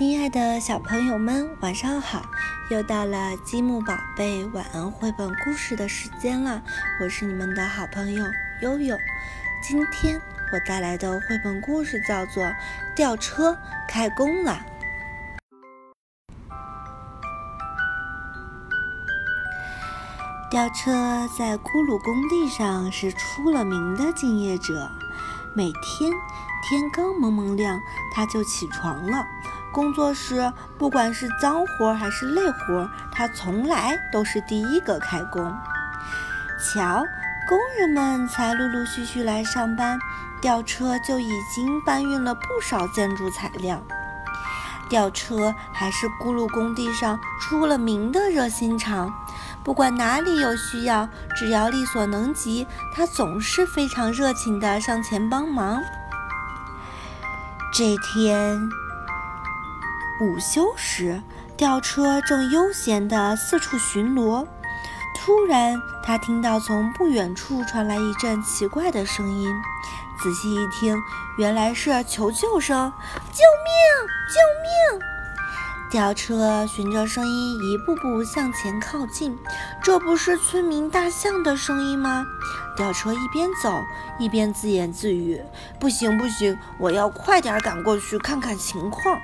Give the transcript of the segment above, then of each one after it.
亲爱的小朋友们，晚上好！又到了积木宝贝晚安绘本故事的时间了，我是你们的好朋友悠悠。今天我带来的绘本故事叫做《吊车开工了》。吊车在咕噜工地上是出了名的敬业者，每天天刚蒙蒙亮，他就起床了。工作时，不管是脏活还是累活，他从来都是第一个开工。瞧，工人们才陆陆续续来上班，吊车就已经搬运了不少建筑材料。吊车还是咕噜工地上出了名的热心肠，不管哪里有需要，只要力所能及，他总是非常热情地上前帮忙。这天。午休时，吊车正悠闲地四处巡逻。突然，他听到从不远处传来一阵奇怪的声音。仔细一听，原来是求救声：“救命！救命！”吊车循着声音一步步向前靠近。这不是村民大象的声音吗？吊车一边走一边自言自语：“不行，不行，我要快点赶过去看看情况。”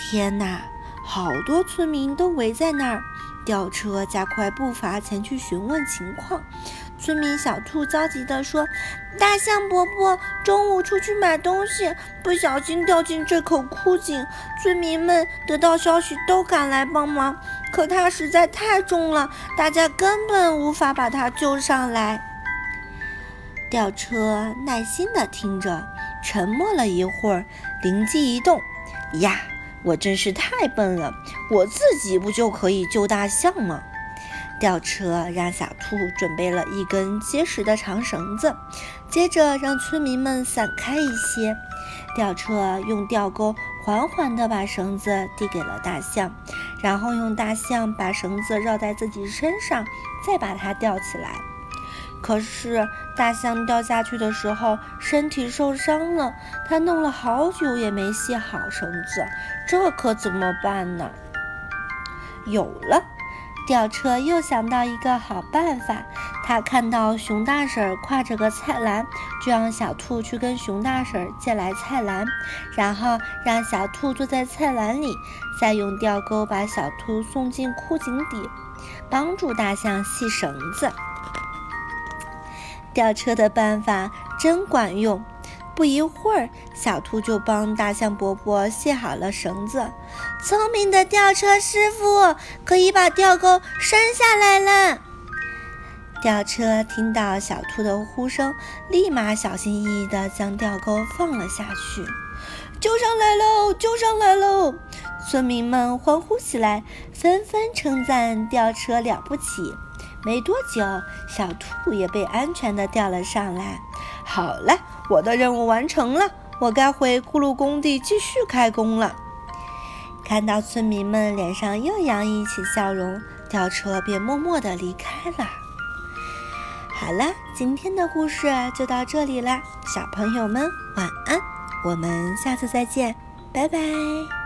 天哪！好多村民都围在那儿。吊车加快步伐前去询问情况。村民小兔焦急地说：“大象伯伯中午出去买东西，不小心掉进这口枯井。村民们得到消息都赶来帮忙，可它实在太重了，大家根本无法把它救上来。”吊车耐心地听着，沉默了一会儿，灵机一动：“呀！”我真是太笨了，我自己不就可以救大象吗？吊车让小兔准备了一根结实的长绳子，接着让村民们散开一些。吊车用吊钩缓缓地把绳子递给了大象，然后用大象把绳子绕在自己身上，再把它吊起来。可是大象掉下去的时候，身体受伤了，它弄了好久也没系好绳子，这可怎么办呢？有了，吊车又想到一个好办法。他看到熊大婶挎着个菜篮，就让小兔去跟熊大婶借来菜篮，然后让小兔坐在菜篮里，再用吊钩把小兔送进枯井底，帮助大象系绳子。吊车的办法真管用，不一会儿，小兔就帮大象伯伯系好了绳子。聪明的吊车师傅可以把吊钩伸下来了。吊车听到小兔的呼声，立马小心翼翼地将吊钩放了下去。救上来喽！救上来喽！村民们欢呼起来，纷纷称赞吊车了不起。没多久，小兔也被安全地吊了上来。好了，我的任务完成了，我该回咕噜工地继续开工了。看到村民们脸上又洋溢起笑容，吊车便默默地离开了。好了，今天的故事就到这里啦，小朋友们晚安，我们下次再见，拜拜。